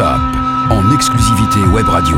En exclusivité web radio.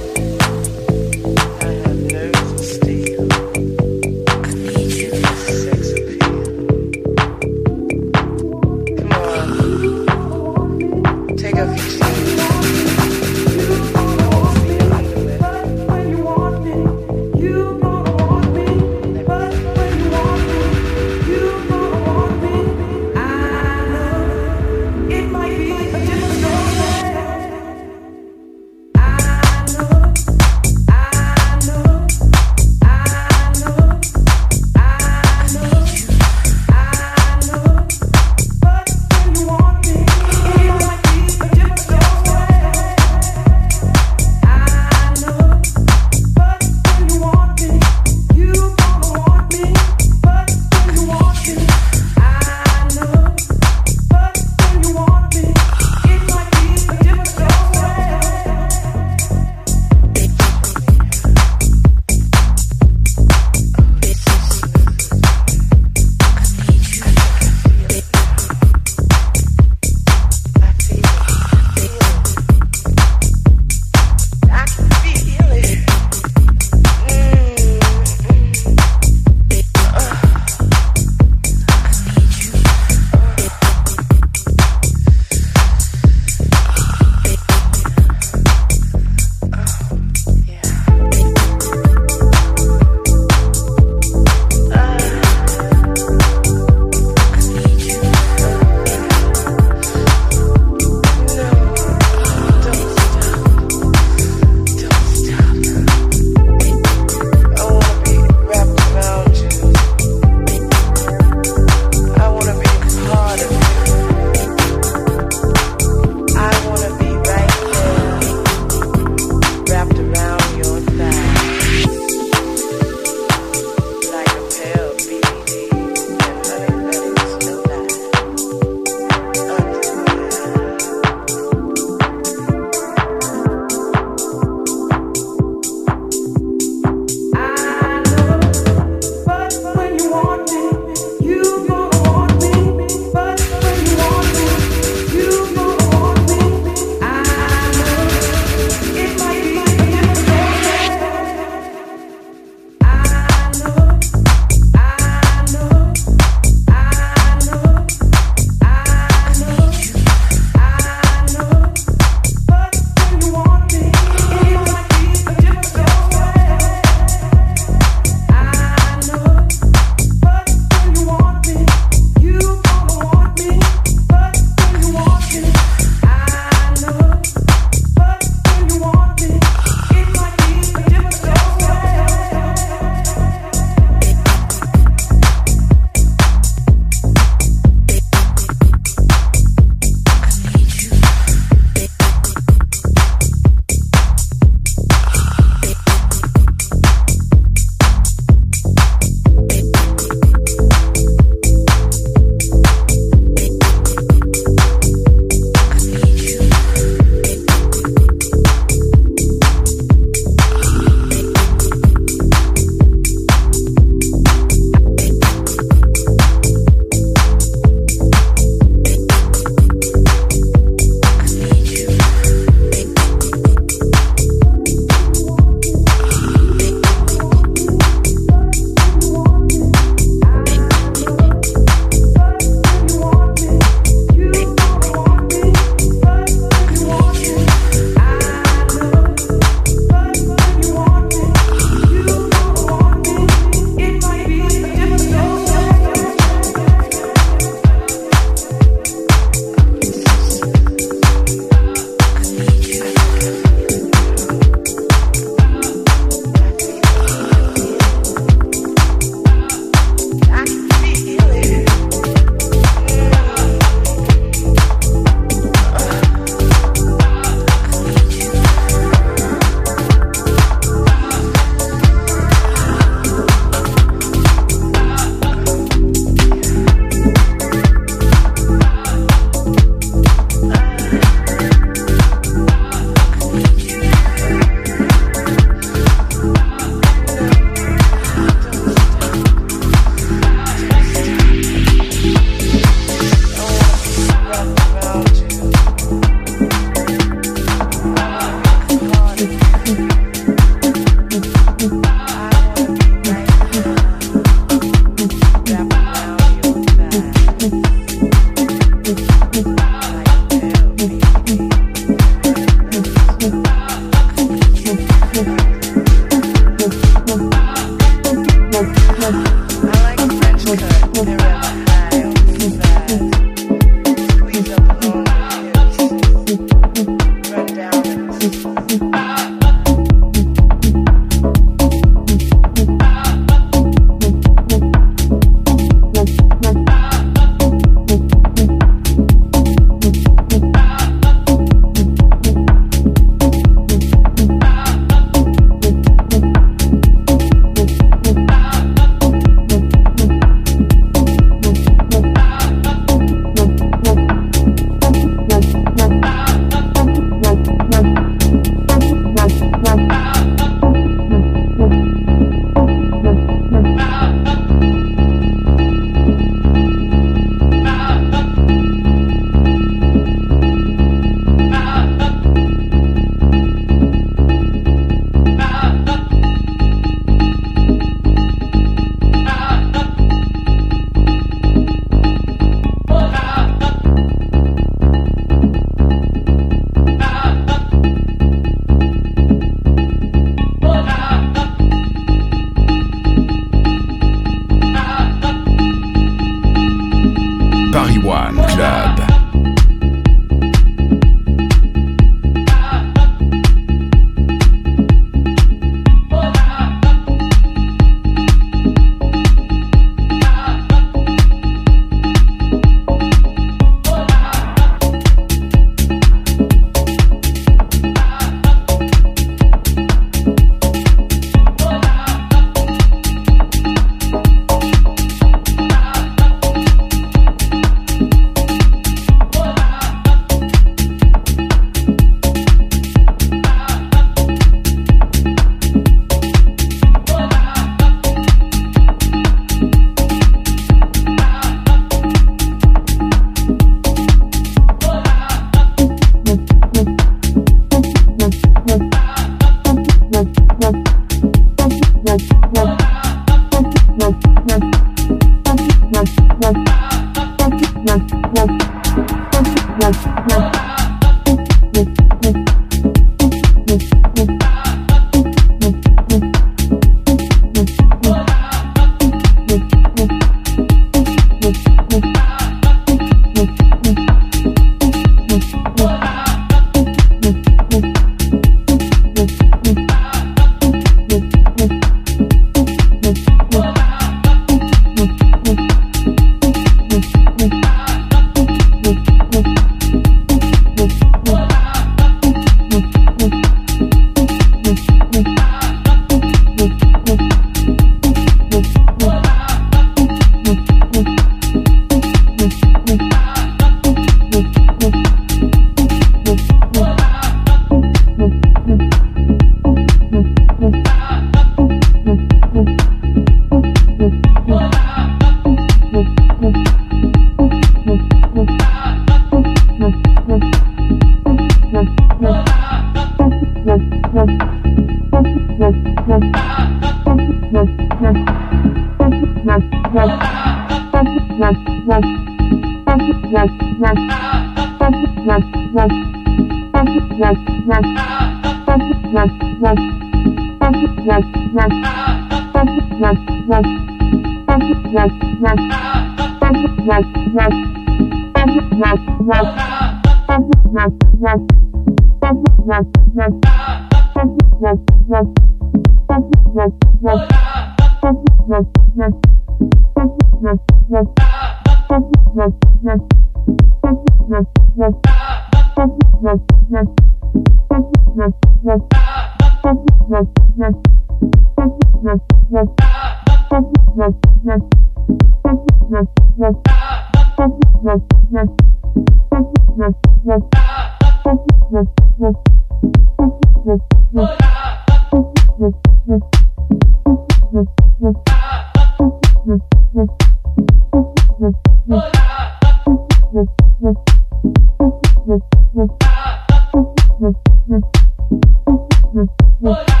What?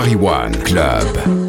Paris One Club.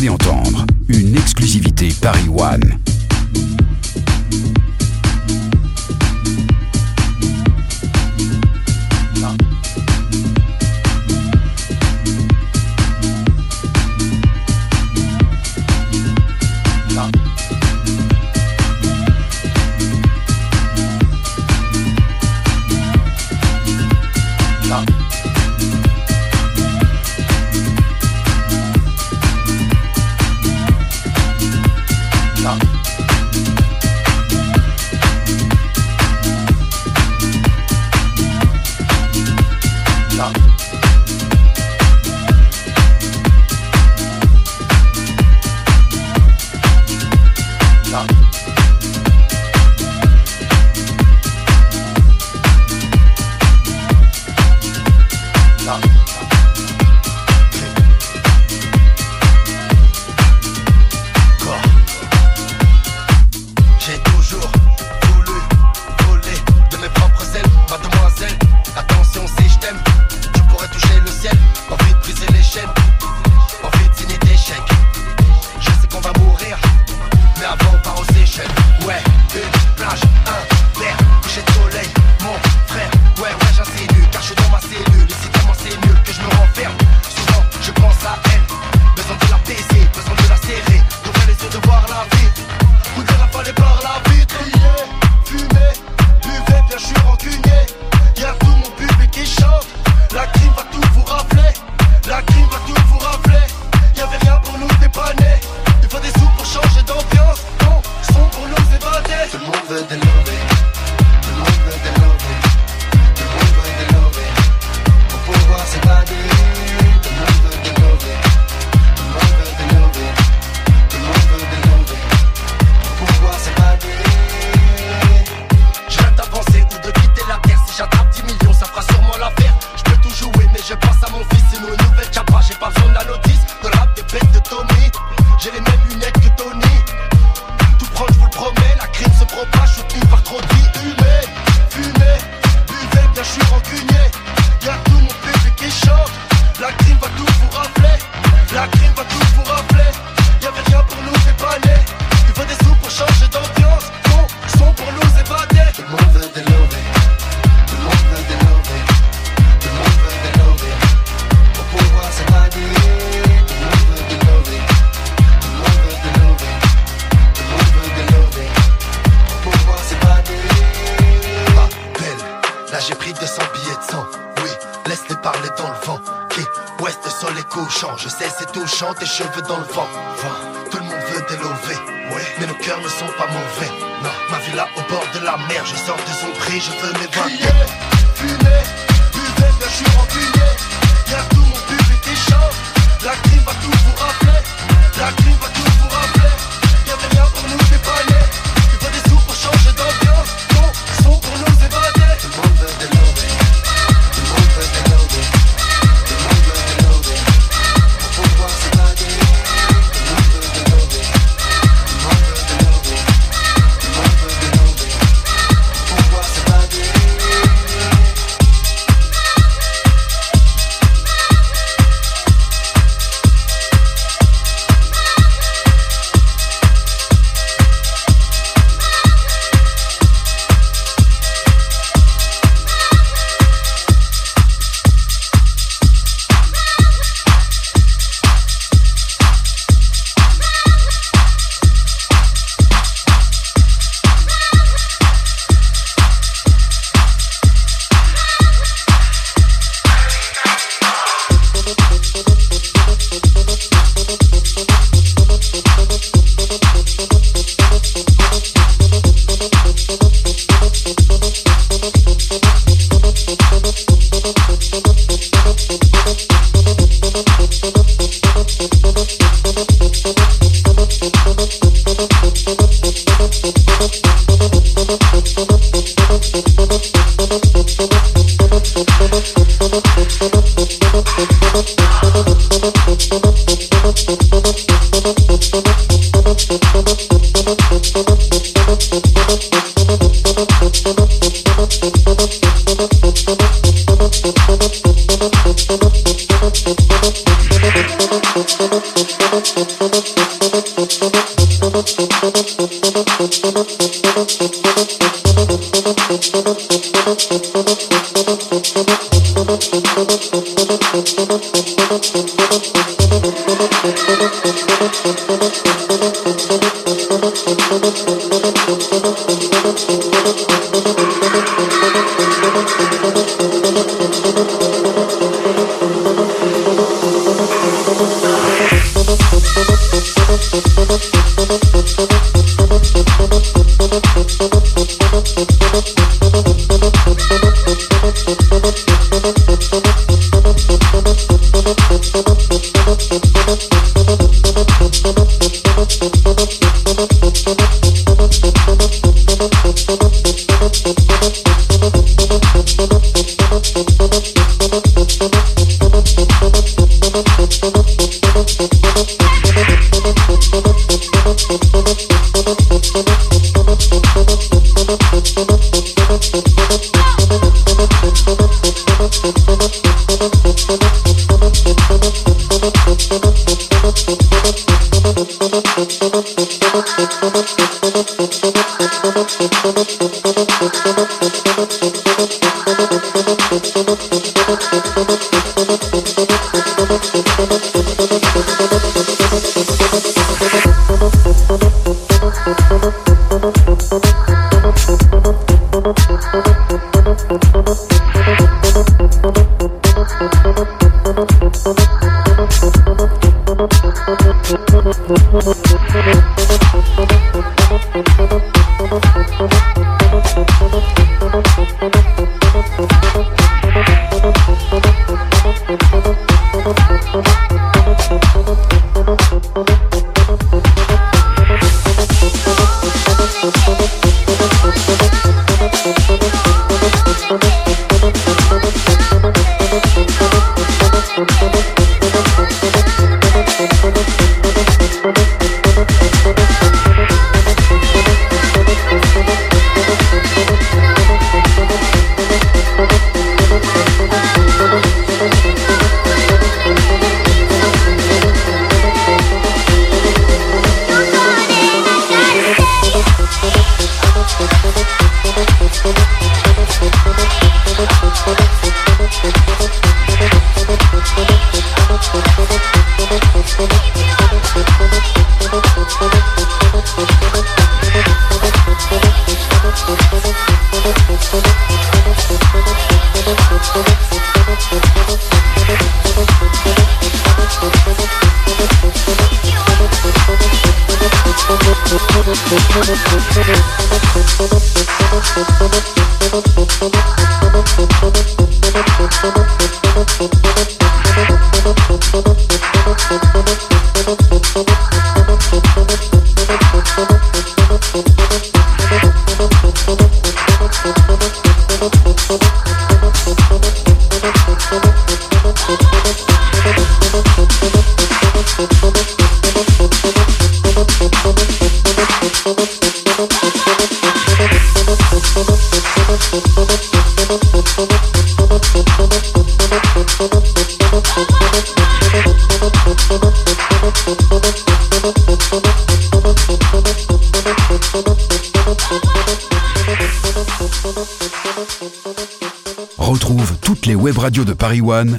Allez entendre une exclusivité Paris One.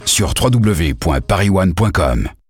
Sur www.parisone.com.